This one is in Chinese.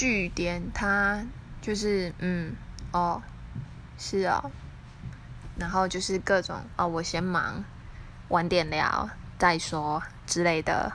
据点他就是嗯哦是哦。然后就是各种哦我先忙晚点聊再说之类的。